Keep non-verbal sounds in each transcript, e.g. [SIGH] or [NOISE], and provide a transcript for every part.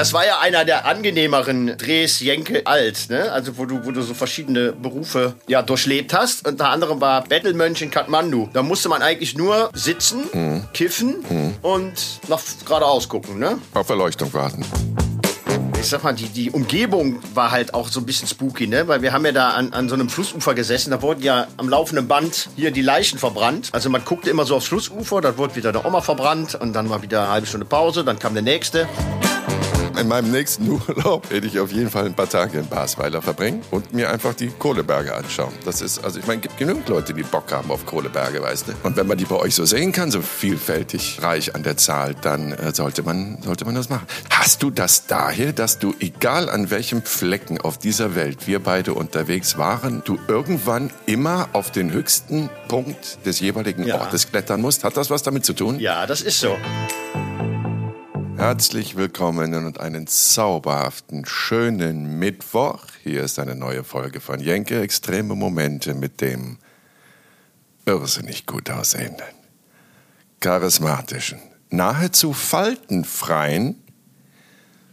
Das war ja einer der angenehmeren Drehs Jenke alt, ne? Also wo du, wo du so verschiedene Berufe ja durchlebt hast. Unter anderem war Bettelmönch in Kathmandu. Da musste man eigentlich nur sitzen, Mhm. kiffen und nach geradeaus gucken, ne? Auf Erleuchtung warten. ich sag mal, die, die Umgebung war halt auch so ein bisschen spooky, ne? Weil wir haben ja da an, an so einem Flussufer gesessen, da wurden ja am laufenden Band hier die Leichen verbrannt. Also man guckte immer so aufs Flussufer, da wurde wieder der Oma verbrannt und dann war wieder eine halbe Stunde Pause, dann kam der nächste. In meinem nächsten [LAUGHS] Urlaub werde ich auf jeden Fall ein paar Tage in Basweiler verbringen und mir einfach die Kohleberge anschauen. Das ist, also ich meine, es gibt genügend Leute, die Bock haben auf Kohleberge, weißt du. Und wenn man die bei euch so sehen kann, so vielfältig reich an der Zahl, dann äh, sollte, man, sollte man das machen. Hast du das daher, dass du, egal an welchem Flecken auf dieser Welt wir beide unterwegs waren, du irgendwann immer auf den höchsten Punkt des jeweiligen Ja. Ortes klettern musst? Hat das was damit zu tun? Ja, das ist so. Herzlich willkommen und einen zauberhaften, schönen Mittwoch. Hier ist eine neue Folge von Jenke Extreme Momente mit dem irrsinnig gut aussehenden, charismatischen, nahezu faltenfreien,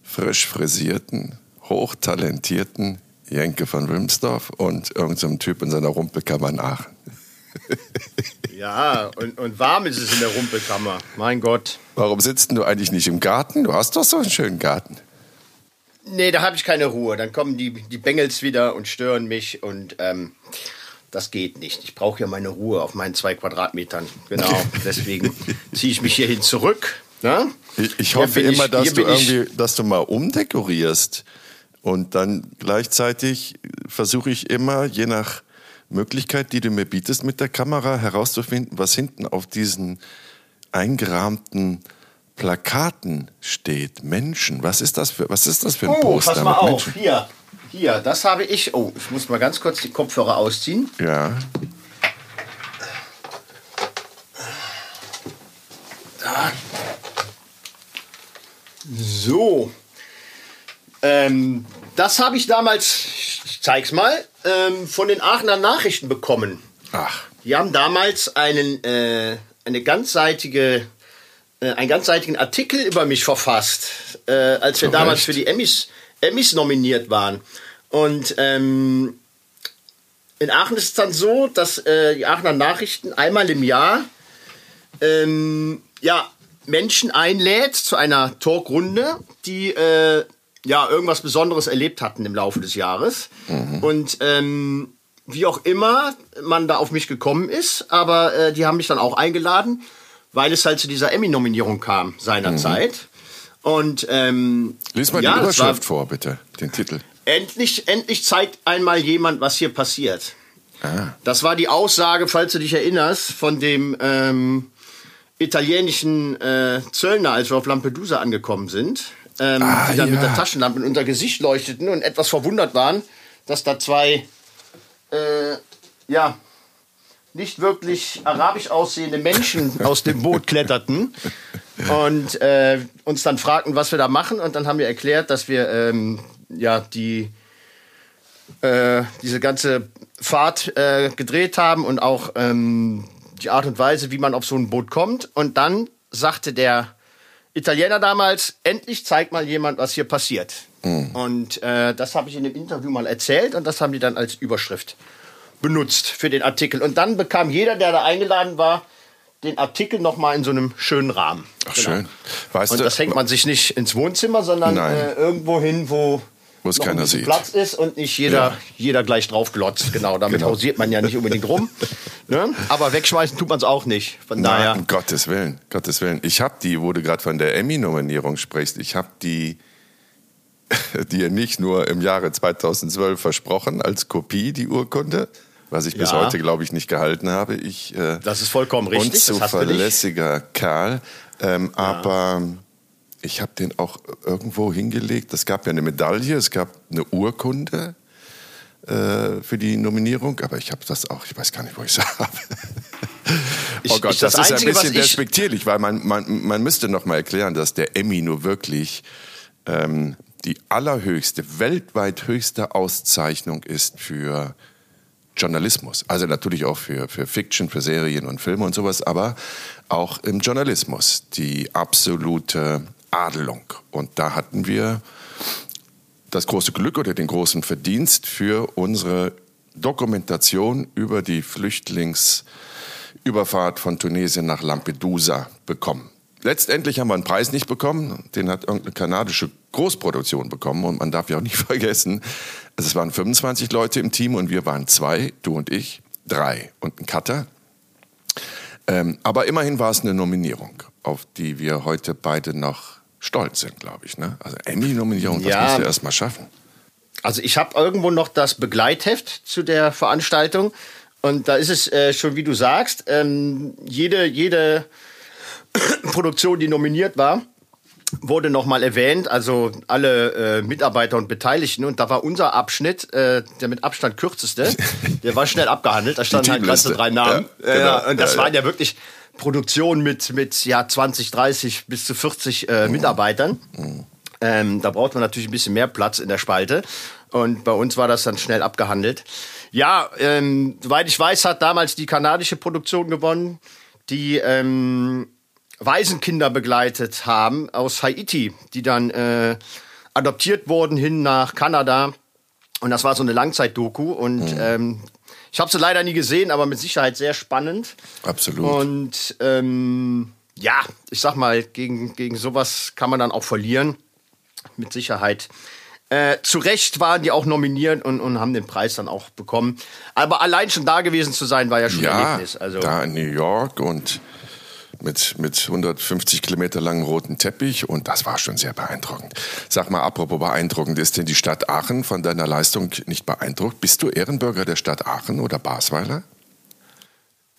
frisch frisierten, hochtalentierten Jenke von Wilmsdorf und irgendeinem Typ in seiner Rumpelkammer in Aachen. Ja, und, und warm ist es in der Rumpelkammer. Mein Gott. Warum sitzt denn du eigentlich nicht im Garten? Du hast doch so einen schönen Garten. Nee, da habe ich keine Ruhe. Dann kommen die, die Bengels wieder und stören mich und ähm, das geht nicht. Ich brauche ja meine Ruhe auf meinen zwei Quadratmetern. Genau, deswegen ziehe ich mich hierhin zurück. Ne? Ich, ich hoffe immer, ich- dass du irgendwie, dass du mal umdekorierst. Und dann gleichzeitig versuche ich immer, je nach Möglichkeit, die du mir bietest mit der Kamera, herauszufinden, was hinten auf diesen eingerahmten Plakaten steht. Menschen. Was ist das für, was ist das für ein Oh, Poster pass mal auf. Menschen? Hier, hier, das habe ich. Oh, ich muss mal ganz kurz die Kopfhörer ausziehen. Ja. So. Ähm, das habe ich damals, ich zeig's mal, ähm, von den Aachener Nachrichten bekommen. Ach. Die haben damals einen, äh, eine ganzseitige, äh, einen ganzseitigen Artikel über mich verfasst, äh, als wir Zu damals Recht. für die Emmys, Emmys nominiert waren. Und ähm, in Aachen ist es dann so, dass äh, die Aachener Nachrichten einmal im Jahr ähm, ja, Menschen einlädt zu einer Talkrunde, die äh, ja irgendwas Besonderes erlebt hatten im Laufe des Jahres. Und ähm, wie auch immer man da auf mich gekommen ist, aber äh, die haben mich dann auch eingeladen, weil es halt zu dieser Emmy-Nominierung kam seinerzeit. Und ähm, Lies mal ja, die Überschrift vor, bitte. Den Titel. Endlich, endlich zeigt einmal jemand, was hier passiert. Ah. Das war die Aussage, falls du dich erinnerst, von dem ähm, italienischen äh, Zöllner, als wir auf Lampedusa angekommen sind, ähm, Ah, die dann mit ja. der Taschenlampe in unser Gesicht leuchteten und etwas verwundert waren, dass da zwei, äh, ja, nicht wirklich arabisch aussehende Menschen [LAUGHS] aus dem Boot kletterten und äh, uns dann fragten, was wir da machen. Und dann haben wir erklärt, dass wir ähm, ja die äh, diese ganze Fahrt äh, gedreht haben und auch ähm, die Art und Weise, wie man auf so ein Boot kommt. Und dann sagte der Italiener damals, endlich zeigt mal jemand, was hier passiert. Und äh, das habe ich in dem Interview mal erzählt und das haben die dann als Überschrift benutzt für den Artikel. Und dann bekam jeder, der da eingeladen war, den Artikel nochmal in so einem schönen Rahmen. Ach, Genau. schön. Weißt Und du, das hängt man sich nicht ins Wohnzimmer, sondern äh, irgendwo hin, wo Wo es keiner sieht. Platz ist und nicht jeder, Ja. jeder gleich drauf glotzt. Genau, damit Genau. hausiert man ja nicht unbedingt rum. [LAUGHS] ne? Aber wegschmeißen tut man es auch nicht. Von Nein, daher. um Gottes Willen, Gottes Willen. Ich habe die, wo du gerade von der Emmy-Nominierung sprichst, ich habe die [LAUGHS] dir nicht nur im Jahre 2012 versprochen als Kopie, die Urkunde, was ich bis Ja. heute, glaube ich, nicht gehalten habe. Ich, äh, Das ist vollkommen richtig, nicht. Unzuverlässiger Kerl. Ähm, Aber ich habe den auch irgendwo hingelegt. Es gab ja eine Medaille, es gab eine Urkunde äh, für die Nominierung, aber ich habe das auch, ich weiß gar nicht, wo [LAUGHS] ich es habe. Oh Gott, ich- das das, ist Einzige, ein bisschen ich- despektierlich, weil man, man, man müsste noch mal erklären, dass der Emmy nur wirklich ähm, die allerhöchste, weltweit höchste Auszeichnung ist für Journalismus. Also natürlich auch für, für Fiction, für Serien und Filme und sowas, aber auch im Journalismus die absolute Adelung. Und da hatten wir das große Glück oder den großen Verdienst für unsere Dokumentation über die Flüchtlingsüberfahrt von Tunesien nach Lampedusa bekommen. Letztendlich haben wir einen Preis nicht bekommen, den hat irgendeine kanadische Großproduktion bekommen und man darf ja auch nicht [LAUGHS] vergessen, also es waren 25 Leute im Team und wir waren zwei, du und ich, drei und ein Cutter. Ähm, aber immerhin war es eine Nominierung, auf die wir heute beide noch stolz sind, glaube ich. Ne? Also Emmy-Nominierung, das Ja. musst du erst mal schaffen. Also ich habe irgendwo noch das Begleitheft zu der Veranstaltung und da ist es äh, schon, wie du sagst, ähm, jede, jede [COUGHS] Produktion, die nominiert war, wurde nochmal erwähnt, also alle äh, Mitarbeiter und Beteiligten. Und da war unser Abschnitt, äh, der mit Abstand kürzeste, [LAUGHS] der war schnell abgehandelt. Da standen halt ganze drei Namen. Ja, genau. Äh, und das Ja, ja. waren ja wirklich Produktionen mit, mit ja, 20, 30 bis zu 40 äh, Mitarbeitern. Ähm, da braucht man natürlich ein bisschen mehr Platz in der Spalte. Und bei uns war das dann schnell abgehandelt. Ja, ähm, soweit ich weiß, hat damals die kanadische Produktion gewonnen, die ähm, Waisenkinder begleitet haben aus Haiti, die dann äh, adoptiert wurden hin nach Kanada. Und das war so eine Langzeitdoku. Und ähm, ich habe sie leider nie gesehen, aber mit Sicherheit sehr spannend. Absolut. Und ähm, ja, ich sag mal, gegen, gegen sowas kann man dann auch verlieren. Mit Sicherheit. Äh, zu Recht waren die auch nominiert und, und haben den Preis dann auch bekommen. Aber allein schon da gewesen zu sein, war ja schon ein ja, Erlebnis. Also, da in New York und mit, mit 150 Kilometer langen roten Teppich und das war schon sehr beeindruckend. Sag mal, apropos beeindruckend, ist denn die Stadt Aachen von deiner Leistung nicht beeindruckt? Bist du Ehrenbürger der Stadt Aachen oder Basweiler?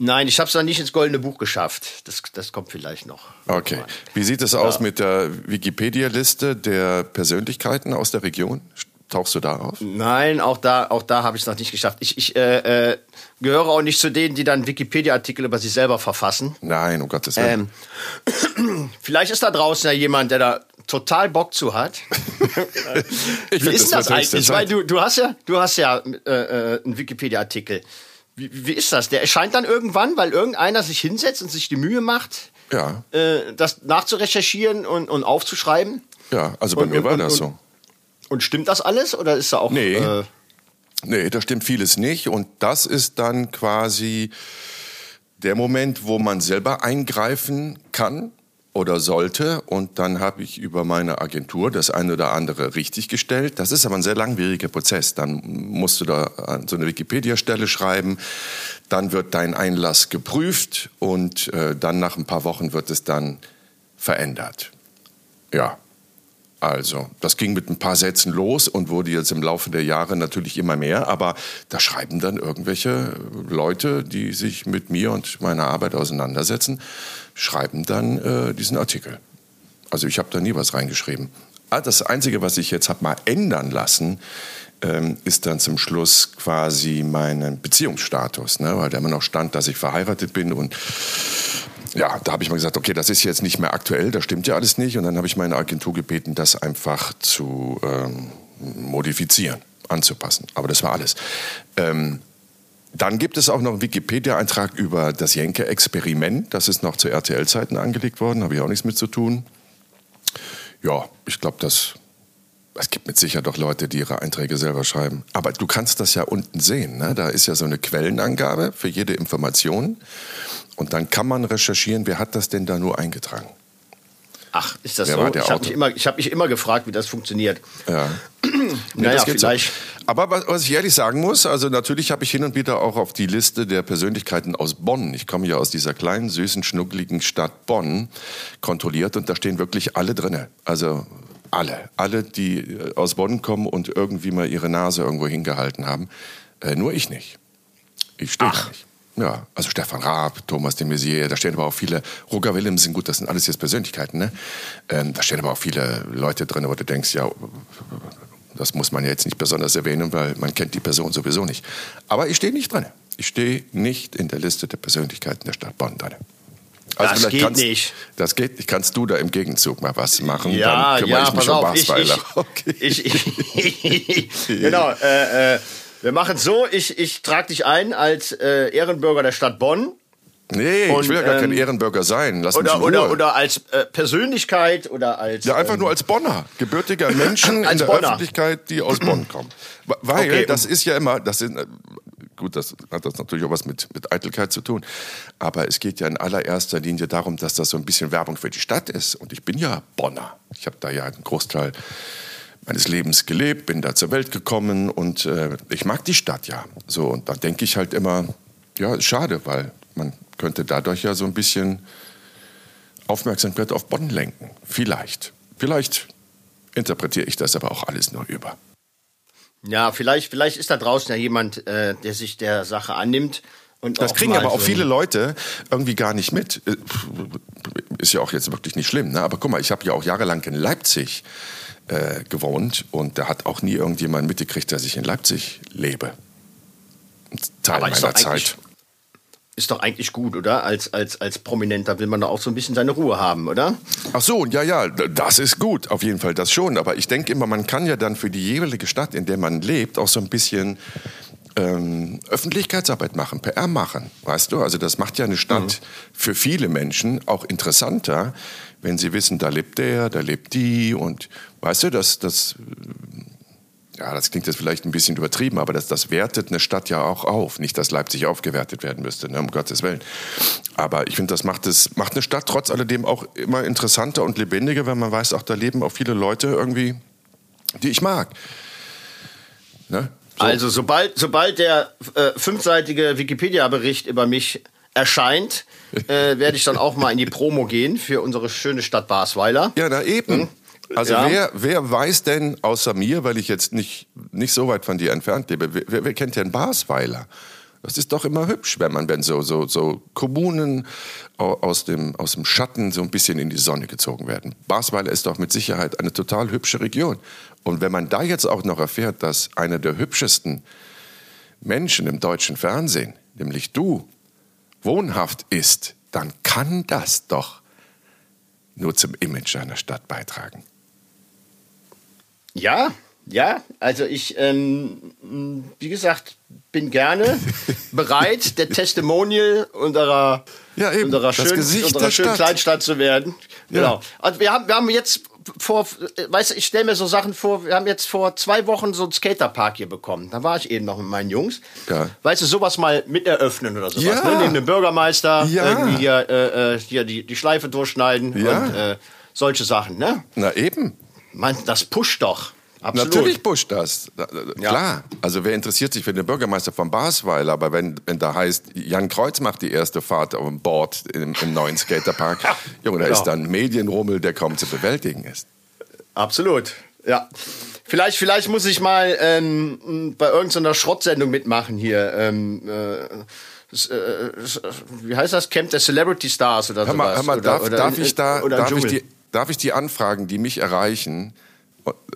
Nein, ich habe es noch nicht ins Goldene Buch geschafft. Das, das kommt vielleicht noch. Okay. Wie sieht es aus mit der Wikipedia-Liste der Persönlichkeiten aus der Region? Tauchst du da auf? Nein, auch da, auch da habe ich es noch nicht geschafft. Ich, ich äh, äh, gehöre auch nicht zu denen, die dann Wikipedia-Artikel über sich selber verfassen. Nein, um Gottes Willen. Ähm, [CLEARS THROAT] vielleicht ist da draußen ja jemand, der da total Bock zu hat. [LAUGHS] ich Wie ist das höchste eigentlich? Weil du, du hast ja, du hast ja äh, äh, einen Wikipedia-Artikel. Wie, wie ist das? Der erscheint dann irgendwann, weil irgendeiner sich hinsetzt und sich die Mühe macht, Ja, äh, das nachzurecherchieren und, und aufzuschreiben. ja, also bei Und- mir war und- das so. Und stimmt das alles oder ist da auch? Nee. Äh, Nee, da stimmt vieles nicht. Und das ist dann quasi der Moment, wo man selber eingreifen kann oder sollte. Und dann habe ich über meine Agentur das eine oder andere richtig gestellt. Das ist aber ein sehr langwieriger Prozess. Dann musst du da an so eine Wikipedia-Stelle schreiben. Dann wird dein Einlass geprüft und äh, dann nach ein paar Wochen wird es dann verändert. Ja, also, das ging mit ein paar Sätzen los und wurde jetzt im Laufe der Jahre natürlich immer mehr. Aber da schreiben dann irgendwelche Leute, die sich mit mir und meiner Arbeit auseinandersetzen, schreiben dann äh, diesen Artikel. Also ich habe da nie was reingeschrieben. Ah, Das Einzige, was ich jetzt habe mal ändern lassen, ähm, ist dann zum Schluss quasi mein Beziehungsstatus, ne? weil da immer noch stand, dass ich verheiratet bin und ja, da habe ich mal gesagt, okay, das ist jetzt nicht mehr aktuell, das stimmt ja alles nicht. Und dann habe ich meine Agentur gebeten, das einfach zu ähm, modifizieren, anzupassen. Aber das war alles. Ähm, dann gibt es auch noch einen Wikipedia-Eintrag über das Jenke-Experiment. Das ist noch zu RTL-Zeiten angelegt worden, habe ich auch nichts mit zu tun. Ja, ich glaube, das. Es gibt mit Sicherheit doch Leute, die ihre Einträge selber schreiben. Aber du kannst das ja unten sehen. Ne? Da ist ja so eine Quellenangabe für jede Information. Und dann kann man recherchieren, wer hat das denn da nur eingetragen. ach, ist das Wer so? Ich habe mich, immer- ich hab mich immer gefragt, wie das funktioniert. Ja. [CLEARS THROAT] Nee, Naja, das geht vielleicht. So. Aber was, was ich ehrlich sagen muss, also natürlich habe ich hin und wieder auch auf die Liste der Persönlichkeiten aus Bonn, ich komme ja aus dieser kleinen, süßen, schnuckligen Stadt Bonn, kontrolliert und da stehen wirklich alle drinne. Also alle, alle, die äh, aus Bonn kommen und irgendwie mal ihre Nase irgendwo hingehalten haben. Äh, nur ich nicht. Ich stehe nicht. Ja, also Stefan Raab, Thomas de Maizière, da stehen aber auch viele, Roger Willemsen, gut, das sind alles jetzt Persönlichkeiten, ne? Ähm, da stehen aber auch viele Leute drin, wo du denkst, ja, das muss man ja jetzt nicht besonders erwähnen, weil man kennt die Person sowieso nicht. Aber ich stehe nicht drin. Ich stehe nicht in der Liste der Persönlichkeiten der Stadt Bonn drin. Das vielleicht geht kannst, nicht. Das geht nicht. Kannst du da im Gegenzug mal was machen? Ja, Dann kümmere ja, ich mich pass um auf. Ich, Basweiler. ich, [LAUGHS] Okay. ich, [LAUGHS] genau. Äh, äh, wir machen so. Ich, ich trage dich ein als äh, Ehrenbürger der Stadt Bonn Nee, Und, ich will ja gar kein ähm, Ehrenbürger sein. Lass mich Oder, in oder, Ruhe. oder als äh, Persönlichkeit oder als. Ja, einfach ähm, nur als Bonner, gebürtiger Menschen [CLEARS THROAT] in der Bonner. Öffentlichkeit, die aus Bonn kommen. Weil Okay, das ist ja immer, das sind, äh, gut, das hat das natürlich auch was mit, mit Eitelkeit zu tun, aber es geht ja in allererster Linie darum, dass das so ein bisschen Werbung für die Stadt ist. Und ich bin ja Bonner. Ich habe da ja einen Großteil meines Lebens gelebt, bin da zur Welt gekommen und äh, ich mag die Stadt ja. So, und da denke ich halt immer, ja, schade, weil man könnte dadurch ja so ein bisschen Aufmerksamkeit auf Bonn lenken. Vielleicht. Vielleicht interpretiere ich das aber auch alles nur über. Ja, vielleicht, vielleicht ist da draußen ja jemand, äh, der sich der Sache annimmt. Und Das kriegen aber auch viele Leute irgendwie gar nicht mit. Äh, Ist ja auch jetzt wirklich nicht schlimm. Ne? Aber guck mal, ich habe ja auch jahrelang in Leipzig äh, gewohnt und da hat auch nie irgendjemand mitgekriegt, dass ich in Leipzig lebe. Teil meiner Zeit. Ist doch eigentlich gut, oder? Als, als, als Prominenter will man da auch so ein bisschen seine Ruhe haben, oder? Ach so, ja, ja, das ist gut, auf jeden Fall das schon. Aber ich denke immer, man kann ja dann für die jeweilige Stadt, in der man lebt, auch so ein bisschen ähm, Öffentlichkeitsarbeit machen, PR machen, weißt du? Also das macht ja eine Stadt für viele Menschen auch interessanter, wenn sie wissen, da lebt der, da lebt die und weißt du, das, das ja, das klingt jetzt vielleicht ein bisschen übertrieben, aber das, das wertet eine Stadt ja auch auf. Nicht, dass Leipzig aufgewertet werden müsste, ne, um Gottes Willen. Aber ich finde, das macht, es, macht eine Stadt trotz alledem auch immer interessanter und lebendiger, wenn man weiß, auch da leben auch viele Leute irgendwie, die ich mag. Ne? So. Also sobald, sobald der äh, fünfseitige Wikipedia-Bericht über mich erscheint, äh, werde ich dann auch mal in die Promo gehen für unsere schöne Stadt Basweiler. Ja, na eben. Also Ja. wer, wer weiß denn außer mir, weil ich jetzt nicht, nicht so weit von dir entfernt lebe, wer, wer, kennt denn Basweiler? Das ist doch immer hübsch, wenn man wenn so, so, so Kommunen au- aus dem, aus dem Schatten so ein bisschen in die Sonne gezogen werden. Basweiler ist doch mit Sicherheit eine total hübsche Region. Und wenn man da jetzt auch noch erfährt, dass einer der hübschesten Menschen im deutschen Fernsehen, nämlich du, wohnhaft ist, dann kann das doch nur zum Image einer Stadt beitragen. Ja, ja, also ich, ähm, wie gesagt, bin gerne [LAUGHS] bereit, der Testimonial unserer, Ja, eben, unserer schönen, unserer schönen Stadt. Kleinstadt zu werden. Genau. Also wir haben, wir haben jetzt vor, weißt du, ich stelle mir so Sachen vor, wir haben jetzt vor zwei Wochen so einen Skaterpark hier bekommen. Da war ich eben noch mit meinen Jungs. Ja. Weißt du, sowas mal mit eröffnen oder sowas. Ja. Ne? Neben dem Bürgermeister Ja. irgendwie hier, äh, äh, hier die, die Schleife durchschneiden Ja. und äh, solche Sachen. Ne? Na eben. Man, das pusht doch. Absolut. Natürlich pusht das. Da- da- Klar. Also wer interessiert sich für den Bürgermeister von Basweiler, aber wenn, wenn da heißt, Jan Kreuz macht die erste Fahrt auf dem Board im, im neuen Skaterpark, [LAUGHS] Junge, da Genau. ist dann Medienrummel, der kaum zu bewältigen ist. Absolut, ja. Vielleicht, vielleicht muss ich mal ähm, bei irgendeiner Schrottsendung mitmachen hier. Ähm, äh, äh, s- wie heißt das? Camp der Celebrity Stars oder Hör mal, sowas. hör mal darf, oder darf in- ich da, darf ich, die, darf ich die Anfragen, die mich erreichen,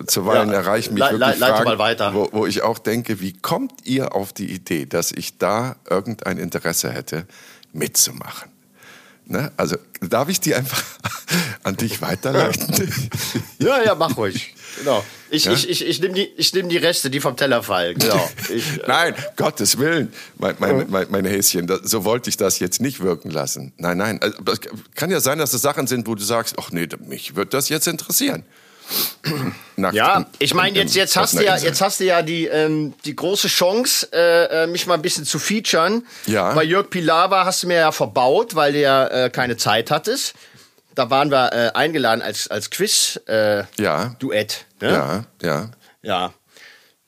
zuweilen Ja, erreichen mich le- wirklich le- Fragen, weiter. Wo, wo ich auch denke, wie kommt ihr auf die Idee, dass ich da irgendein Interesse hätte, mitzumachen? Ne? Also darf ich die einfach [LAUGHS] an dich weiterleiten? [LAUGHS] Ja, ja, mach ruhig. Genau. Ich, Ja? ich, ich, ich nehme die, ich nehm die Reste, die vom Teller fallen. Genau. Ich, äh, [LAUGHS] Nein, Gottes Willen, mein, mein, mein, mein Häschen, das, so wollte ich das jetzt nicht wirken lassen. Nein, nein, also, kann ja sein, dass es Sachen sind, wo du sagst, ach nee, mich wird das jetzt interessieren. [CLEARS THROAT] Nackt Ja, im- ich meine, jetzt, jetzt, hast du ja, jetzt hast du ja die, ähm, die große Chance, äh, äh, mich mal ein bisschen zu featuren. Ja. Bei Jörg Pilawa hast du mir ja verbaut, weil du ja äh, keine Zeit hattest. Da waren wir äh, eingeladen als, als Quiz-Duett. Äh, Ja. Ne? Ja, ja. ja.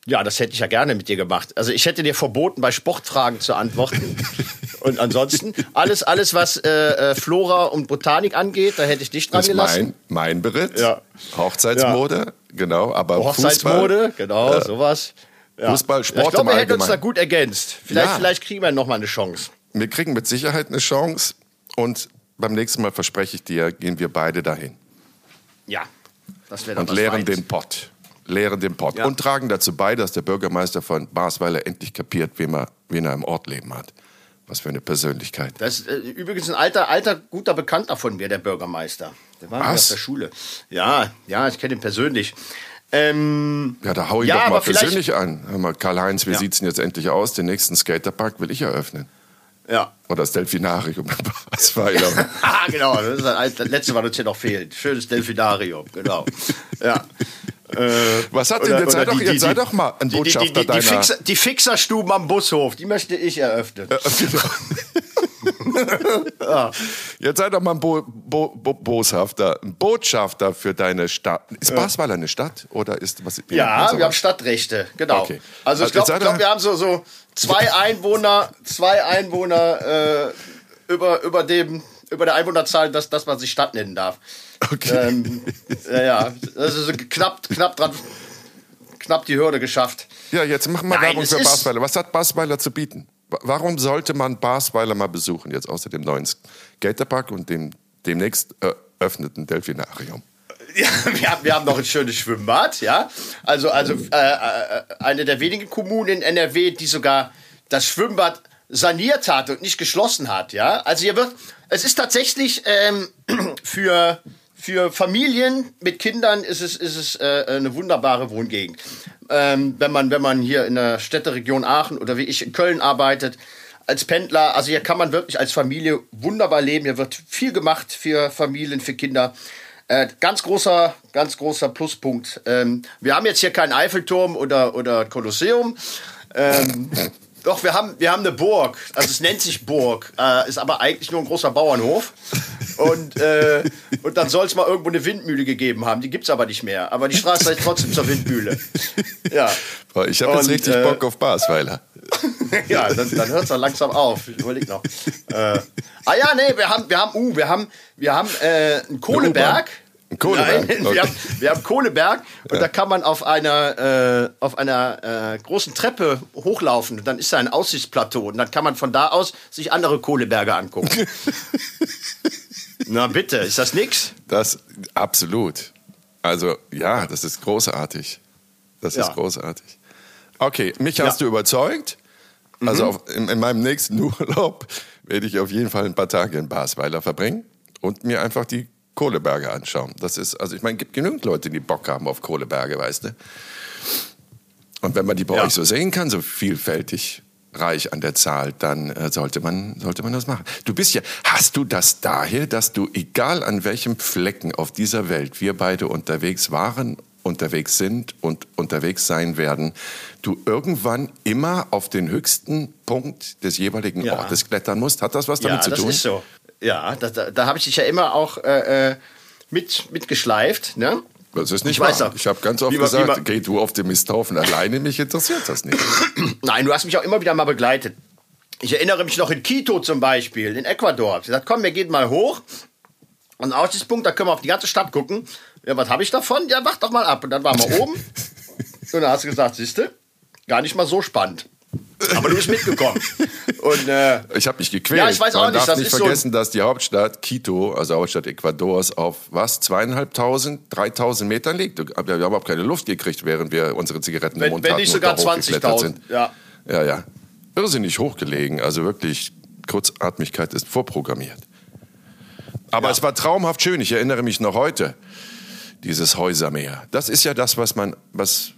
Ja, das hätte ich ja gerne mit dir gemacht. Also ich hätte dir verboten, bei Sportfragen zu antworten. [LAUGHS] und ansonsten, alles, alles was äh, äh, Flora und Botanik angeht, da hätte ich dich dran Das gelassen. mein, mein Beritt. Ja. Hochzeitsmode, genau. Aber Hochzeitsmode, Fußball, genau, sowas. Ja. Fußball, Sport ja, Ich glaube, wir hätten uns da gut ergänzt. Vielleicht, Ja. vielleicht kriegen wir noch mal eine Chance. Wir kriegen mit Sicherheit eine Chance und beim nächsten Mal verspreche ich dir, gehen wir beide dahin Ja, das wäre und leeren den Pott. Leeren den Pott Ja. und tragen dazu bei, dass der Bürgermeister von Basweiler endlich kapiert, wen er, wen er im Ort leben hat. Was für eine Persönlichkeit. Das ist äh, übrigens ein alter, alter, guter Bekannter von mir, der Bürgermeister. Der war auf der Schule. Ja, ja, ich kenne ihn persönlich. Ähm, Ja, da hau ich Ja, doch mal persönlich an. Hör mal, Karl-Heinz, wie Ja. sieht's denn jetzt endlich aus? Den nächsten Skaterpark will ich eröffnen. Ja. Oder das Delfinarium in Basweiler. ah, genau. Das ist das letzte, was uns hier noch fehlt. Schönes Delfinarium, genau. Ja. Äh, was hat denn, jetzt sei, doch, jetzt sei doch mal ein Botschafter die, die, die, deiner... Fixer, die Fixerstuben am Bushof, die möchte ich eröffnen. Ja, [LAUGHS] genau. [LAUGHS] ja. Jetzt sei doch mal ein Bo Bo Bo Boshafter, ein Botschafter für deine Stadt. Ist ja. Basweiler eine Stadt oder ist was? Ja, wir haben Stadtrechte, genau. Okay. Also ich glaube, glaub, wir haben so, so zwei [LAUGHS] Einwohner, zwei Einwohner äh, über, über dem über der Einwohnerzahl, dass, dass man sich Stadt nennen darf. Okay. Ähm, ja, ja, das ist knapp, knapp dran, knapp die Hürde geschafft. Ja, jetzt machen wir Werbung für Basweiler. Was hat Basweiler zu bieten? Warum sollte man Basweiler mal besuchen, jetzt außer dem neuen Skaterpark und dem demnächst eröffneten Delfinarium? [LAUGHS] Ja, wir haben, wir haben noch ein schönes Schwimmbad, ja. Also, also äh, äh, eine der wenigen Kommunen in NRW, die sogar das Schwimmbad saniert hat und nicht geschlossen hat, ja. Also hier wird, es ist tatsächlich ähm, [CLEARS THROAT] für für Familien mit Kindern ist es, ist es äh, eine wunderbare Wohngegend. Ähm, wenn, man, wenn man hier in der Städteregion Aachen oder wie ich in Köln arbeitet, als Pendler, also hier kann man wirklich als Familie wunderbar leben. Hier wird viel gemacht für Familien, für Kinder. Äh, ganz großer, ganz großer Pluspunkt. Ähm, wir haben jetzt hier keinen Eiffelturm oder, oder Kolosseum. Ähm, [LAUGHS] doch, wir haben, wir haben eine Burg. Also es nennt sich Burg, äh, ist aber eigentlich nur ein großer Bauernhof. Und, äh, und dann soll es mal irgendwo eine Windmühle gegeben haben. Die gibt es aber nicht mehr. Aber die Straße ist trotzdem zur Windmühle. Ja. Ich habe jetzt richtig äh, Bock auf Basweiler. [LAUGHS] ja, dann, dann hört es dann langsam auf. Ich überleg noch. Äh, ah ja, nee, wir haben, wir haben, uh, wir haben, wir haben äh, einen Kohleberg. Kohleberg. Nein, okay. wir, haben, wir haben Kohleberg und ja. da kann man auf einer, äh, auf einer äh, großen Treppe hochlaufen. Und dann ist da ein Aussichtsplateau und dann kann man von da aus sich andere Kohleberge angucken. [LAUGHS] Na bitte, ist das nix? Das absolut. Also ja, das ist großartig. Das ja. ist großartig. Okay, mich hast ja. du überzeugt. Also mhm. auf, in, in, meinem nächsten [LAUGHS] Urlaub werde ich auf jeden Fall ein paar Tage in Basweiler verbringen und mir einfach die Kohleberge anschauen. Das ist, also ich meine, es gibt genügend Leute, die Bock haben auf Kohleberge, weißt du. Und wenn man die bei ja. euch so sehen kann, so vielfältig reich an der Zahl, dann äh, sollte, man, sollte man das machen. Du bist ja, hast du das daher, dass du, egal an welchem Flecken auf dieser Welt wir beide unterwegs waren, unterwegs sind und unterwegs sein werden, du irgendwann immer auf den höchsten Punkt des jeweiligen ja. Ortes klettern musst? Hat das was damit ja, zu tun? Ja, das ist so. Ja, da, da, da habe ich dich ja immer auch äh, äh mit, mitgeschleift, ne? Das ist nicht ich wahr. Ich habe ganz oft man, gesagt, man, geh du auf den Misthaufen alleine, mich interessiert das nicht. [CLEARS THROAT] Nein, du hast mich auch immer wieder mal begleitet. Ich erinnere mich noch in Quito zum Beispiel, in Ecuador. Ich gesagt, komm, wir gehen mal hoch. Und Aussichtspunkt, da können wir auf die ganze Stadt gucken. Ja, was habe ich davon? Ja, wach doch mal ab. Und dann waren wir [LAUGHS] oben. Und dann hast du gesagt, siehste, gar nicht mal so spannend. Aber du bist mitgekommen. Und, äh, ich habe mich gequält. Ja, ich weiß auch Man nicht. darf nicht vergessen, so dass die Hauptstadt Quito, also Hauptstadt Ecuadors, auf was? Zweieinhalbtausend, dreitausend Metern liegt. Wir haben überhaupt keine Luft gekriegt, während wir unsere Zigaretten wenn, im Mund wenn hatten. Wenn nicht sogar 20.000. Ja. ja, ja. Irrsinnig hochgelegen. Also wirklich, Kurzatmigkeit ist vorprogrammiert. Aber ja. es war traumhaft schön. Ich erinnere mich noch heute. Dieses Häusermeer. Das ist ja das, was man, was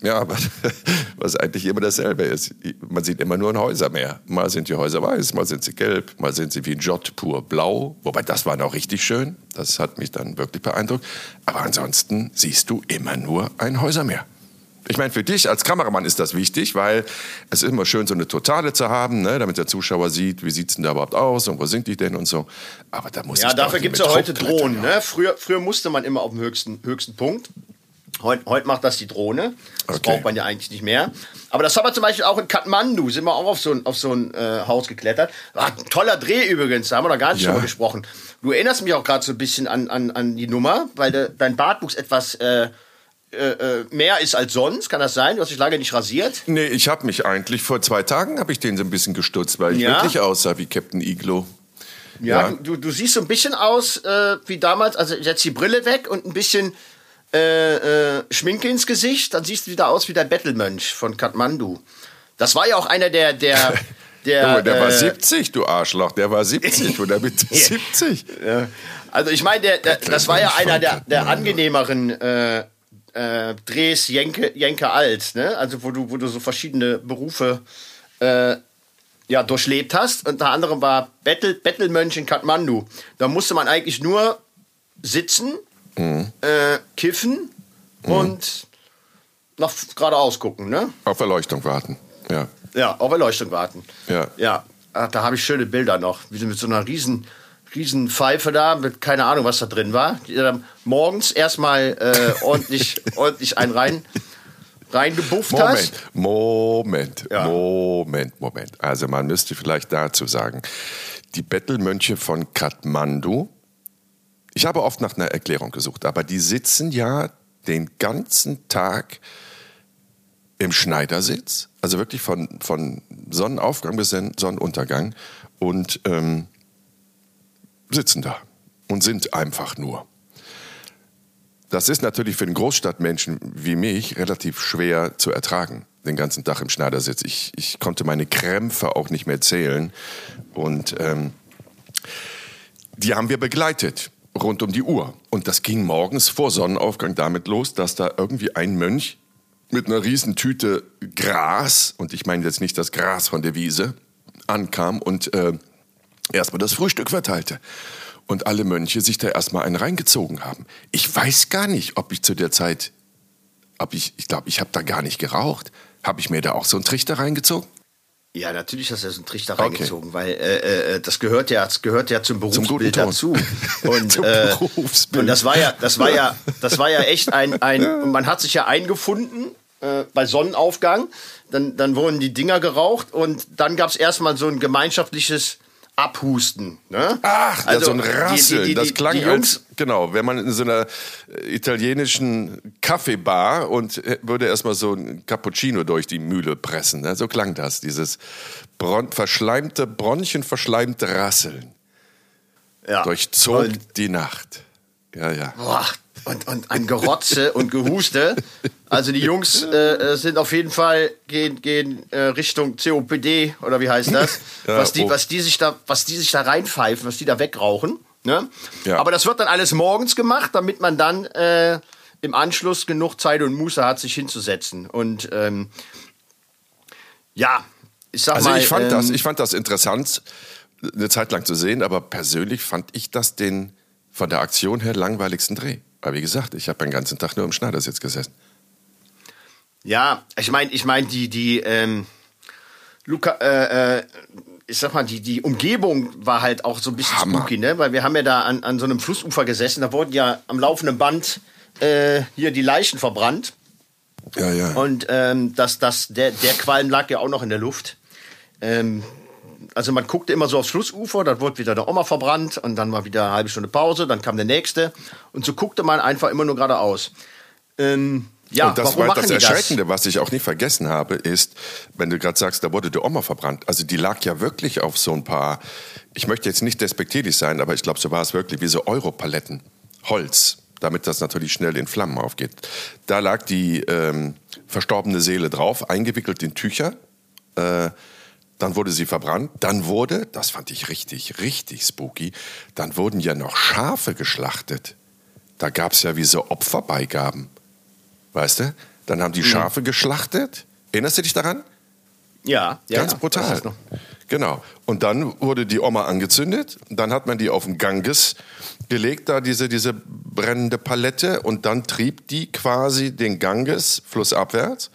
ja, aber [LAUGHS] was eigentlich immer dasselbe ist. Man sieht immer nur ein Häusermeer. Mal sind die Häuser weiß, mal sind sie gelb, mal sind sie wie ein Jott pur blau. Wobei das war noch richtig schön. Das hat mich dann wirklich beeindruckt. Aber ansonsten siehst du immer nur ein Häusermeer. Ich meine, für dich als Kameramann ist das wichtig, weil es ist immer schön, so eine Totale zu haben, ne, damit der Zuschauer sieht, wie sieht es denn da überhaupt aus und wo sind die denn und so. Aber da muss Ja, dafür gibt es ja heute Drohnen. Ne? Früher, früher musste man immer auf dem höchsten, höchsten Punkt. Heute, heute macht das die Drohne. Das okay. braucht man ja eigentlich nicht mehr. Aber das haben wir zum Beispiel auch in Kathmandu, sind wir auch auf so ein, auf so ein äh, Haus geklettert. War ein toller Dreh übrigens, da haben wir noch gar nicht ja. drüber gesprochen. Du erinnerst mich auch gerade so ein bisschen an, an, an die Nummer, weil de, dein Bartwuchs etwas äh, äh, äh, mehr ist als sonst. Kann das sein? Du hast dich lange nicht rasiert? Nee, ich habe mich eigentlich, vor zwei Tagen habe ich den so ein bisschen gestutzt, weil ich ja. wirklich aussah wie Captain Iglo. Ja, ja. Du, du, siehst so ein bisschen aus äh, wie damals, also jetzt die Brille weg und ein bisschen äh, äh, Schminke ins Gesicht, dann siehst du wieder aus wie der Bettelmönch von Kathmandu. Das war ja auch einer der, der, [LAUGHS] der, Junge, der äh, war 70, du Arschloch, der war 70 oder mit [LAUGHS] 70. Ja. Also ich meine, der, der, das war ja einer der, der angenehmeren äh, äh, Drehs Jenke, Jenke alt, ne? Also wo du, wo du so verschiedene Berufe äh, ja, durchlebt hast. Unter anderem war Battle, Bettelmönch in Kathmandu. Da musste man eigentlich nur sitzen, Mhm. äh, kiffen und nach geradeaus gucken, ne? Auf Erleuchtung warten. Ja. Ja, auf Erleuchtung warten. Ja. Ja, Ach, da habe ich schöne Bilder noch. Wie du mit so einer riesen, riesen Pfeife da, mit keine Ahnung, was da drin war. Die dann morgens erstmal äh, ordentlich, [LAUGHS] ordentlich einen rein, reingebufft hast. Moment, Moment, Ja. Moment, Moment. Also man müsste vielleicht dazu sagen, die Bettelmönche von Kathmandu, ich habe oft nach einer Erklärung gesucht, aber die sitzen ja den ganzen Tag im Schneidersitz, also wirklich von, von Sonnenaufgang bis Sonnenuntergang und ähm, sitzen da und sind einfach nur. Das ist natürlich für den Großstadtmenschen wie mich relativ schwer zu ertragen, den ganzen Tag im Schneidersitz. Ich, ich konnte meine Krämpfe auch nicht mehr zählen. Und ähm, die haben wir begleitet, rund um die Uhr. Und das ging morgens vor Sonnenaufgang damit los, dass da irgendwie ein Mönch mit einer riesen Tüte Gras, und ich meine jetzt nicht das Gras von der Wiese, ankam und äh, erstmal das Frühstück verteilte. Und alle Mönche sich da erstmal einen reingezogen haben. Ich weiß gar nicht, ob ich zu der Zeit, ob ich, ich glaube, ich habe da gar nicht geraucht. Habe ich mir da auch so einen Trichter reingezogen? Ja, natürlich hast du so einen Trichter Okay. reingezogen, weil äh, äh, das gehört ja, das gehört ja zum Berufsbild Ton. dazu. [LAUGHS] Und, Zum äh, Berufsbild. und das war ja, das war ja, [LAUGHS] das war ja echt ein, ein man hat sich ja eingefunden äh, bei Sonnenaufgang. Dann, dann wurden die Dinger geraucht und dann gab es erstmal so ein gemeinschaftliches Abhusten. Ne? Ach, Also, so ein die- die- Rasseln. die- das die- klang die als, genau, wenn man in so einer äh, italienischen Kaffeebar und äh, würde erstmal so ein Cappuccino durch die Mühle pressen. Ne? So klang das, dieses Bron verschleimte, bronchienverschleimte Rasseln. ja. Durchzog Und- die Nacht. Ja, ja. Boah, und, und ein Gerotze und Gehuste. Also die Jungs äh, äh, sind auf jeden Fall gehen, gehen äh, Richtung COPD oder wie heißt das? Ja, was, die, oh. was, die sich da, was die sich da reinpfeifen, was die da wegrauchen. Ne? Ja. Aber das wird dann alles morgens gemacht, damit man dann äh, im Anschluss genug Zeit und Muße hat, sich hinzusetzen. Und ähm, ja, ich sag Also mal. ich fand, ähm, das, ich fand das interessant, eine Zeit lang zu sehen, aber persönlich fand ich das den von der Aktion her langweiligsten Dreh. Aber wie gesagt, ich habe den ganzen Tag nur im Schneidersitz gesessen. Ja, ich meine, ich meine, die, die, ähm, Luca, äh, äh, ich sag mal, die, die Umgebung war halt auch so ein bisschen Hammer. spooky, ne? Weil wir haben ja da an, an so einem Flussufer gesessen, da wurden ja am laufenden Band äh, hier die Leichen verbrannt. Ja, ja. Und ähm, das, das, der, der Qualm lag ja auch noch in der Luft. Ähm, also man guckte immer so aufs Flussufer, dann wurde wieder der Oma verbrannt und dann war wieder eine halbe Stunde Pause, dann kam der nächste und so guckte man einfach immer nur geradeaus. Ähm, ja, und das warum war das die das? Erschreckende, was ich auch nicht vergessen habe, ist, wenn du gerade sagst, da wurde die Oma verbrannt. Also die lag ja wirklich auf so ein paar, ich möchte jetzt nicht despektierlich sein, aber ich glaube, so war es wirklich, wie so Europaletten, Holz, damit das natürlich schnell in Flammen aufgeht. Da lag die ähm, verstorbene Seele drauf, eingewickelt in Tücher. Äh, dann wurde sie verbrannt. Dann wurde, das fand ich richtig, richtig spooky, dann wurden ja noch Schafe geschlachtet. Da gab es ja wie so Opferbeigaben. Weißt du? Dann haben die Schafe geschlachtet. Erinnerst du dich daran? Ja, ja, Ganz ja, brutal. Genau. Und dann wurde die Oma angezündet. Dann hat man die auf den Ganges gelegt, da diese, diese brennende Palette. Und dann trieb die quasi den Ganges flussabwärts.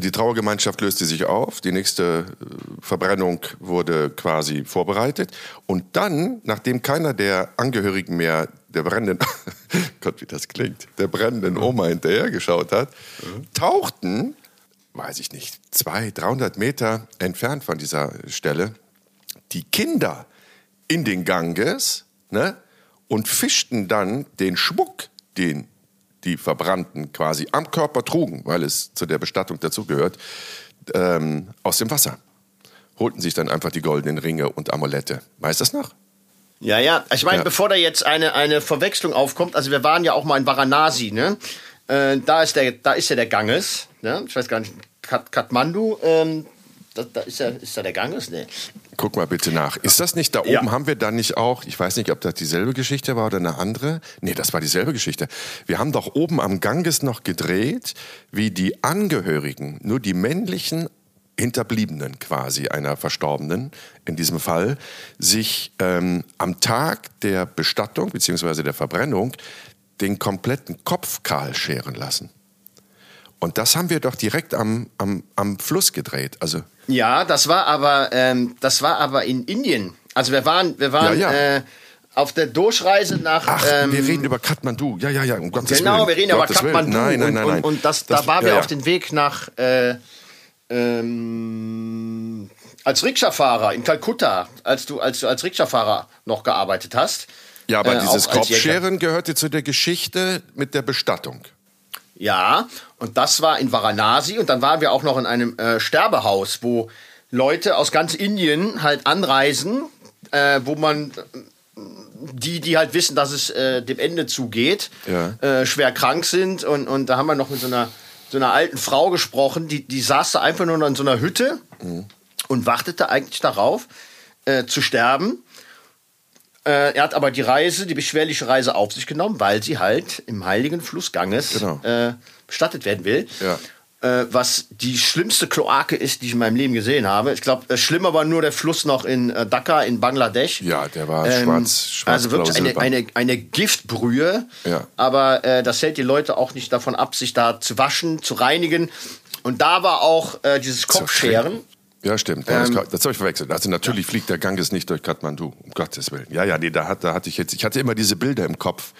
Die Trauergemeinschaft löste sich auf. Die nächste äh, Verbrennung wurde quasi vorbereitet. Und dann, nachdem keiner der Angehörigen mehr der brennenden, [LAUGHS] Gott, wie das klingt, der brennenden Oma hinterhergeschaut hat, tauchten weiß ich nicht, 200, 300 Meter entfernt von dieser Stelle, die Kinder in den Ganges ne, und fischten dann den Schmuck, den die Verbrannten quasi am Körper trugen, weil es zu der Bestattung dazugehört, ähm, aus dem Wasser. Holten sich dann einfach die goldenen Ringe und Amulette. Weißt du das noch? Ja, ja. Ich meine, Ja. bevor da jetzt eine, eine Verwechslung aufkommt, also wir waren ja auch mal in Varanasi, ne? Äh, da ist der, da ist ja der Ganges, ne? Ich weiß gar nicht, Kat Kathmandu, ähm, da, da ist ja, ist da der Ganges, ne? Guck mal bitte nach. Ist das nicht da oben? Ja. Haben wir da nicht auch, ich weiß nicht, ob das dieselbe Geschichte war oder eine andere? Nee, das war dieselbe Geschichte. Wir haben doch oben am Ganges noch gedreht, wie die Angehörigen, nur die männlichen Hinterbliebenen quasi einer Verstorbenen, in diesem Fall, sich ähm, am Tag der Bestattung bzw. der Verbrennung den kompletten Kopf kahl scheren lassen. Und das haben wir doch direkt am, am, am Fluss gedreht. Also Ja, das war aber, ähm, das war aber in Indien. Also wir waren, wir waren Ja, ja. Äh, auf der Durchreise nach. Ach, ähm, wir reden über Kathmandu. Ja, ja, ja, um Gottes Genau, Willen. wir reden über. Kathmandu. Nein, nein, nein, und. Und, und das, da waren ja, wir auf dem Weg nach. Äh, ähm, als Rikscha-Fahrer in Kalkutta, als du als, du als Rikscha-Fahrer noch gearbeitet hast. Ja, aber Äh, dieses. Kopfscheren gehörte zu der Geschichte mit der Bestattung. Ja, und das war in Varanasi und dann waren wir auch noch in einem äh, Sterbehaus, wo Leute aus ganz Indien halt anreisen, äh, wo man äh, die, die halt wissen, dass es äh, dem Ende zugeht, Ja. äh, schwer krank sind und, und da haben wir noch mit so einer, so einer alten Frau gesprochen, die, die saß da einfach nur in so einer Hütte und wartete eigentlich darauf, äh, zu sterben. Äh, er hat aber die Reise, die beschwerliche Reise auf sich genommen, weil sie halt im heiligen Fluss Ganges Genau. äh, bestattet werden will. Ja. Äh, was die schlimmste Kloake ist, die ich in meinem Leben gesehen habe. Ich glaube, schlimmer war nur der Fluss noch in äh, Dhaka in Bangladesch. Ja, der war schwarz, schwarz Also wirklich eine, eine, eine Giftbrühe. Ja. Aber äh, das hält die Leute auch nicht davon ab, sich da zu waschen, zu reinigen. Und da war auch äh, dieses Kopfscheren. Ja, stimmt. Ja, das, habe ich verwechselt. Also natürlich fliegt der Ganges nicht durch Kathmandu, um Gottes Willen. Ja, ja, nee, da, hat, da hatte ich jetzt, ich hatte immer diese Bilder im Kopf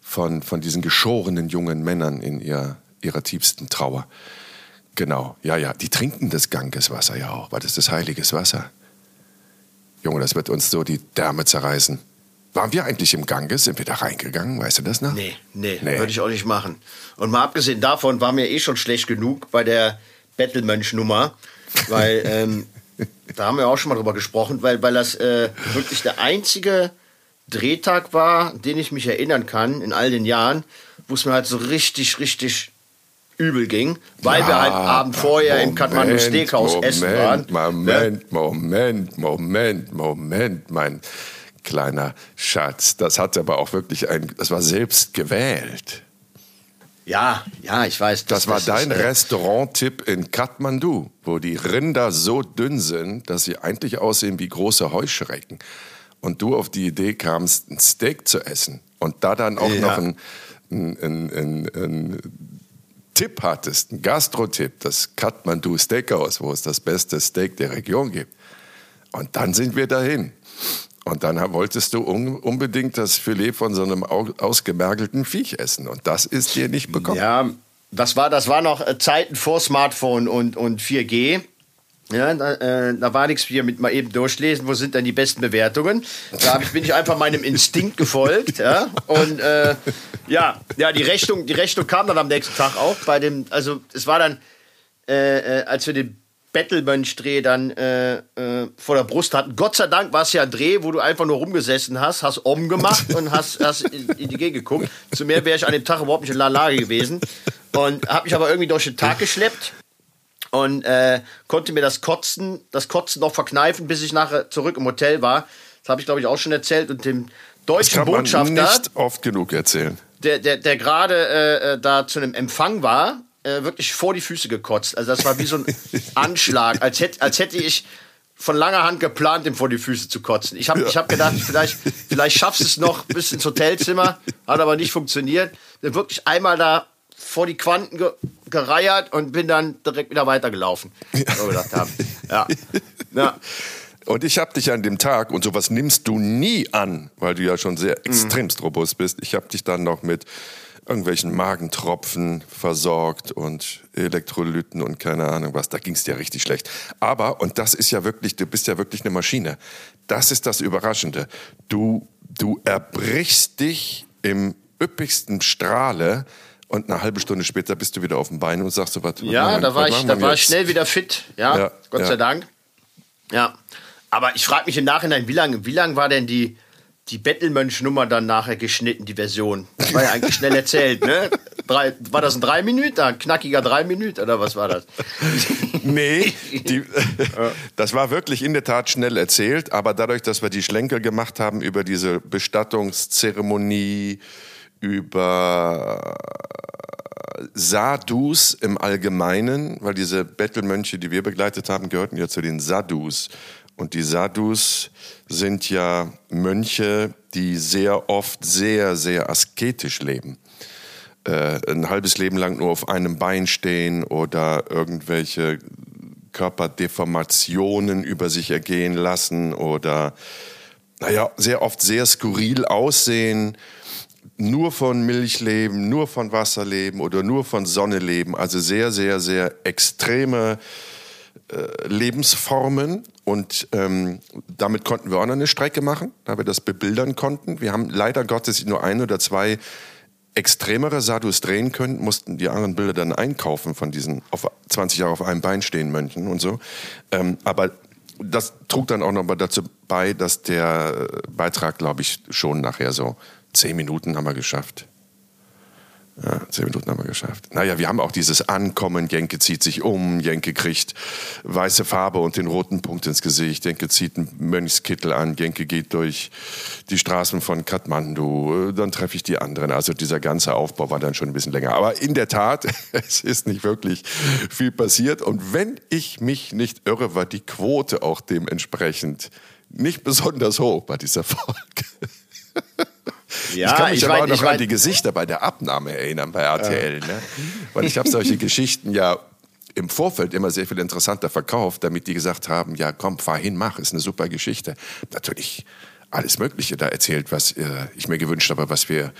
von, von diesen geschorenen jungen Männern in ihr, ihrer tiefsten Trauer. Genau, ja, ja, die trinken das Gangeswasser ja auch, weil das ist heiliges Wasser. Junge, das wird uns so die Därme zerreißen. Waren wir eigentlich im Ganges? Sind wir da reingegangen? Weißt du das noch? Nee, nee, Nee. würde ich auch nicht machen. Und mal abgesehen davon war mir eh schon schlecht genug bei der Bettelmönch-Nummer, weil ähm, da haben wir auch schon mal drüber gesprochen, weil, weil das äh, wirklich der einzige Drehtag war, den ich mich erinnern kann in all den Jahren, wo es mir halt so richtig, richtig übel ging, weil wir halt am Abend vorher im Kathmandu Steakhouse essen waren. Moment, Moment, Moment, Moment, mein kleiner Schatz. Das hat aber auch wirklich ein, das war selbst gewählt. Ja, ja, ich weiß. Das, war dein ist, äh, Restaurant-Tipp in Kathmandu, wo die Rinder so dünn sind, dass sie eigentlich aussehen wie große Heuschrecken. Und du auf die Idee kamst, ein Steak zu essen und da dann auch Ja. noch ein, ein, ein, ein Tipp hattest, ein Gastro-Tipp, das Kathmandu Steakhouse, wo es das beste Steak der Region gibt. Und dann sind wir dahin. Und dann wolltest du un unbedingt das Filet von so einem au ausgemergelten Viech essen. Und das ist dir nicht bekommen. Ja, das war, das war noch äh, Zeiten vor Smartphone und, und 4G. Ja, da, äh, da war nichts hier mit mal eben durchlesen, wo sind denn die besten Bewertungen. Da ich, bin ich einfach meinem Instinkt gefolgt. Ja? Und äh, ja, ja, die Rechnung, die Rechnung kam dann am nächsten Tag auch bei dem, also es war dann, äh, äh, als wir den Bettelmönch-Dreh dann äh, äh, vor der Brust hatten. Gott sei Dank war es ja ein Dreh, wo du einfach nur rumgesessen hast, hast Om gemacht und hast, hast in, in die Gegend geguckt. Zu mehr wäre ich an dem Tag überhaupt nicht in der Lage gewesen. Und habe mich aber irgendwie durch den Tag geschleppt und äh, konnte mir das Kotzen, das Kotzen noch verkneifen, bis ich nachher zurück im Hotel war. Das habe ich, glaube ich, auch schon erzählt. Und dem deutschen Botschafter, nicht oft genug erzählen. der, der, der gerade äh, äh, da zu einem Empfang war, äh, wirklich vor die Füße gekotzt. Also das war wie so ein [LAUGHS] Anschlag, als hätte, als hätte ich von langer Hand geplant, ihm vor die Füße zu kotzen. Ich habe ich hab gedacht, vielleicht, vielleicht schaffst du es noch bis ins Hotelzimmer, hat aber nicht funktioniert. Bin wirklich einmal da vor die Quanten ge gereiert und bin dann direkt wieder weitergelaufen. So gedacht haben. Ja. ja. Und ich habe dich an dem Tag, und sowas nimmst du nie an, weil du ja schon sehr extremst robust bist, ich habe dich dann noch mit irgendwelchen Magentropfen versorgt und Elektrolyten und keine Ahnung was. Da ging es dir richtig schlecht. Aber, und das ist ja wirklich, du bist ja wirklich eine Maschine. Das ist das Überraschende. Du, du erbrichst dich im üppigsten Strahle und eine halbe Stunde später bist du wieder auf dem Bein und sagst so, was Ja, machen- da war ich, da war ich schnell wieder fit. Ja, Ja, Gott ja. sei Dank. Ja. Aber ich frage mich im Nachhinein, wie lange wie lang war denn die, die Bettelmönch-Nummer dann nachher geschnitten, die Version? Das war ja eigentlich schnell erzählt, ne? Drei, war das ein drei Minuten? Ein knackiger drei Minuten oder was war das? [LAUGHS] Nee, die, das war wirklich in der Tat schnell erzählt, aber dadurch, dass wir die Schlenker gemacht haben über diese Bestattungszeremonie, über Sadhus im Allgemeinen, weil diese Bettelmönche, die wir begleitet haben, gehörten ja zu den Sadhus. Und die Sadhus sind ja Mönche, die sehr oft sehr, sehr asketisch leben. Äh, ein halbes Leben lang nur auf einem Bein stehen oder irgendwelche Körperdeformationen über sich ergehen lassen oder, naja, sehr oft sehr skurril aussehen nur von Milch leben, nur von Wasser leben oder nur von Sonne leben. Also sehr, sehr, sehr extreme äh, Lebensformen. Und ähm, damit konnten wir auch noch eine Strecke machen, da wir das bebildern konnten. Wir haben leider Gottes nur ein oder zwei extremere Sadhus drehen können, mussten die anderen Bilder dann einkaufen von diesen auf 20 Jahre auf einem Bein stehen Mönchen und so. Ähm, aber das trug dann auch noch mal dazu bei, dass der Beitrag, glaube ich, schon nachher so Zehn Minuten haben wir geschafft. Ja, zehn Minuten haben wir geschafft. Naja, wir haben auch dieses Ankommen. Jenke zieht sich um. Jenke kriegt weiße Farbe und den roten Punkt ins Gesicht. Jenke zieht einen Mönchskittel an. Jenke geht durch die Straßen von Kathmandu. Dann treffe ich die anderen. Also dieser ganze Aufbau war dann schon ein bisschen länger. Aber in der Tat, [LAUGHS] es ist nicht wirklich viel passiert. Und wenn ich mich nicht irre, war die Quote auch dementsprechend nicht besonders hoch bei dieser Folge. Ja, ich kann mich ich aber mein, auch noch an die Gesichter bei der Abnahme erinnern bei RTL. Ja. Ne? Weil ich habe solche Geschichten ja im Vorfeld immer sehr viel interessanter verkauft, damit die gesagt haben, ja komm, fahr hin, mach, ist eine super Geschichte. Natürlich alles Mögliche da erzählt, was äh, ich mir gewünscht habe, was wir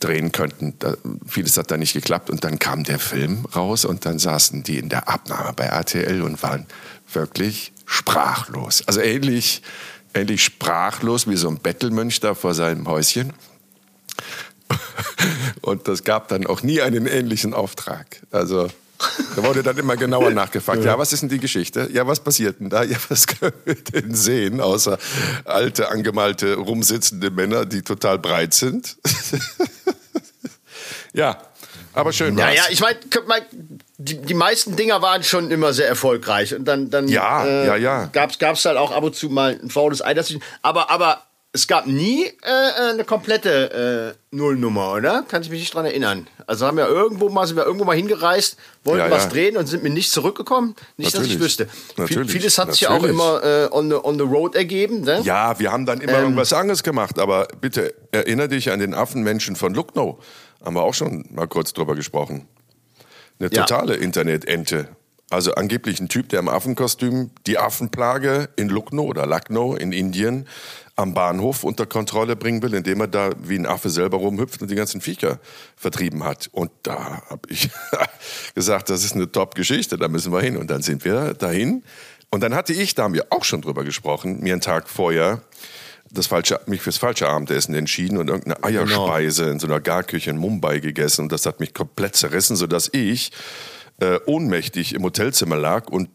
drehen könnten. Da, vieles hat da nicht geklappt und dann kam der Film raus und dann saßen die in der Abnahme bei RTL und waren wirklich sprachlos. Also ähnlich endlich sprachlos wie so ein Bettelmönch da vor seinem Häuschen. Und das gab dann auch nie einen ähnlichen Auftrag. Also da wurde dann immer genauer nachgefragt. [LAUGHS] Ja, was ist denn die Geschichte? Ja, was passiert denn da? Ja, was [LAUGHS] können wir denn sehen, außer alte, angemalte, rumsitzende Männer, die total breit sind? [LAUGHS] ja, aber schön war's. Ja, ja, ich meine, die, die meisten Dinger waren schon immer sehr erfolgreich. Und dann, dann ja, äh, ja, ja. gab's gab's halt auch ab und zu mal ein faules Ei. Aber, aber es gab nie äh, äh, eine komplette äh, Nullnummer, oder? Kann ich mich nicht dran erinnern. Also haben wir irgendwo mal, sind wir irgendwo mal hingereist, wollten ja, was ja. drehen und sind mir nicht zurückgekommen. Nicht, Natürlich. dass ich wüsste. Natürlich. Vieles hat sich ja auch immer äh, on, the, on the road ergeben. Ne? Ja, wir haben dann immer ähm, irgendwas anderes gemacht. Aber bitte erinnere dich an den Affenmenschen von Lucknow. Haben wir auch schon mal kurz drüber gesprochen. Eine totale ja. Internetente. Also angeblich ein Typ, der im Affenkostüm die Affenplage in Lucknow oder Lucknow in Indien am Bahnhof unter Kontrolle bringen will, indem er da wie ein Affe selber rumhüpft und die ganzen Viecher vertrieben hat. Und da habe ich [LAUGHS] gesagt, das ist eine Top-Geschichte, da müssen wir hin. Und dann sind wir dahin. Und dann hatte ich, da haben wir auch schon drüber gesprochen, mir einen Tag vorher das falsche, mich fürs falsche Abendessen entschieden und irgendeine Eierspeise genau. in so einer Garküche in Mumbai gegessen. Und das hat mich komplett zerrissen, sodass ich äh, ohnmächtig im Hotelzimmer lag und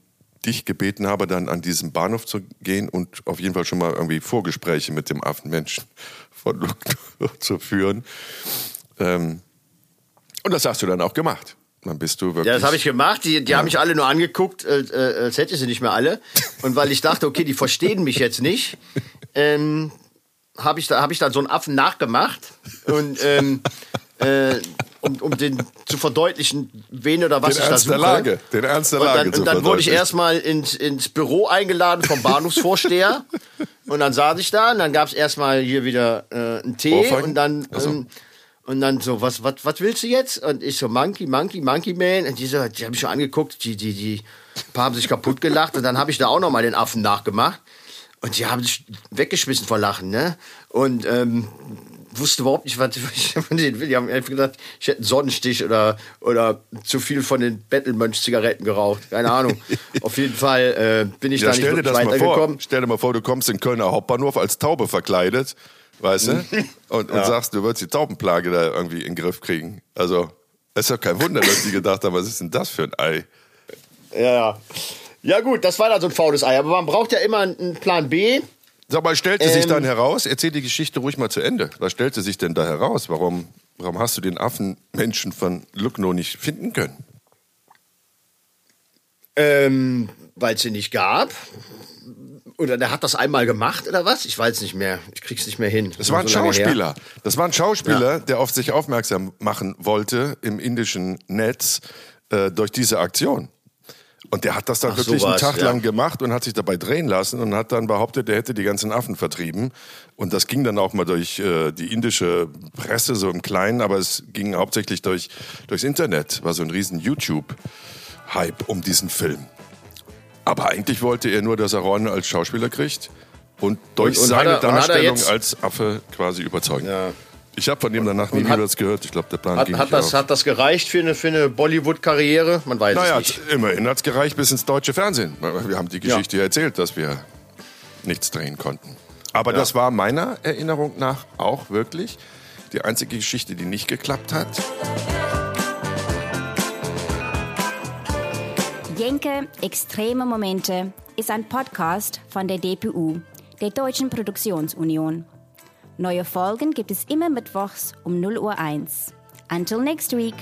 dich gebeten habe, dann an diesem Bahnhof zu gehen und auf jeden Fall schon mal irgendwie Vorgespräche mit dem Affenmenschen [LAUGHS] von Lucknow zu führen. Ähm, und das hast du dann auch gemacht. Dann bist du wirklich. Ja, das habe ich gemacht. Die, die ja. haben mich alle nur angeguckt, äh, äh, als hätte ich sie nicht mehr alle. Und weil ich dachte, okay, die verstehen mich jetzt nicht, ähm, habe ich, da, hab ich dann so einen Affen nachgemacht. Und ähm, [LAUGHS] äh, um, um den zu verdeutlichen, wen oder was den ich Ernst da suche. Der Lage, den Ernst der Lage. Und dann, und dann wurde ich erstmal ins, ins Büro eingeladen vom Bahnhofsvorsteher. [LAUGHS] und dann saß ich da und dann gab es erstmal hier wieder äh, einen Tee und dann. Ähm, und dann so, was, was, was willst du jetzt? Und ich so, Monkey, Monkey, Monkey Man. Und die, so, die haben mich schon angeguckt, die, die, die paar haben sich kaputt gelacht. Und dann habe ich da auch noch mal den Affen nachgemacht. Und die haben sich weggeschmissen vor Lachen, ne? Und ähm, wusste überhaupt nicht, was [LAUGHS] ich von denen will. Die haben einfach gesagt, ich hätte einen Sonnenstich oder, oder zu viel von den Bettelmönch-Zigaretten geraucht. Keine Ahnung. [LAUGHS] Auf jeden Fall äh, bin ich ja, da nicht stell dir das mal vor. Stell dir mal vor, du kommst in Kölner Hauptbahnhof als Taube verkleidet weißt du? Und, und ja. sagst, du würdest die Taubenplage da irgendwie in den Griff kriegen. Also, es ist ja kein Wunder, dass die gedacht haben, was ist denn das für ein Ei? Ja, ja gut, das war dann so ein faules Ei. Aber man braucht ja immer einen Plan B. Sag mal, stellte ähm, sich dann heraus, erzähl die Geschichte ruhig mal zu Ende. Was stellte sich denn da heraus? Warum, warum hast du den Affenmenschen von Lucknow nicht finden können? Ähm, weil es sie nicht gab Oder der hat das einmal gemacht oder was? Ich weiß nicht mehr. Ich krieg's nicht mehr hin. Das war ein so her. Schauspieler. Das war ein Schauspieler, der auf sich aufmerksam machen wollte im indischen Netz äh, durch diese Aktion. Und der hat das dann Ach, wirklich einen sowas, Tag ja. lang gemacht und hat sich dabei drehen lassen und hat dann behauptet, er hätte die ganzen Affen vertrieben. Und das ging dann auch mal durch äh, die indische Presse, so im Kleinen, aber es ging hauptsächlich durch, durchs Internet. War so ein riesen YouTube-Hype um diesen Film. Aber eigentlich wollte er nur, dass er Rollen als Schauspieler kriegt und durch Und- und seine er- Darstellung als Affe quasi überzeugen. Ja. Ich habe von dem danach nie und wieder hat- was gehört. Ich glaube, der Plan Hat, ging hat, nicht das, auf. hat das gereicht für eine, für eine Bollywood-Karriere? Man weiß Naja, es nicht. immerhin hat's gereicht bis ins deutsche Fernsehen. Wir haben die Geschichte ja. erzählt, dass wir nichts drehen konnten. Aber das war meiner Erinnerung nach auch wirklich die einzige Geschichte, die nicht geklappt hat. Jenke Extreme Momente ist ein Podcast von der DPU, der Deutschen Produktionsunion. Neue Folgen gibt es immer mittwochs um 0 Uhr 1. Until next week.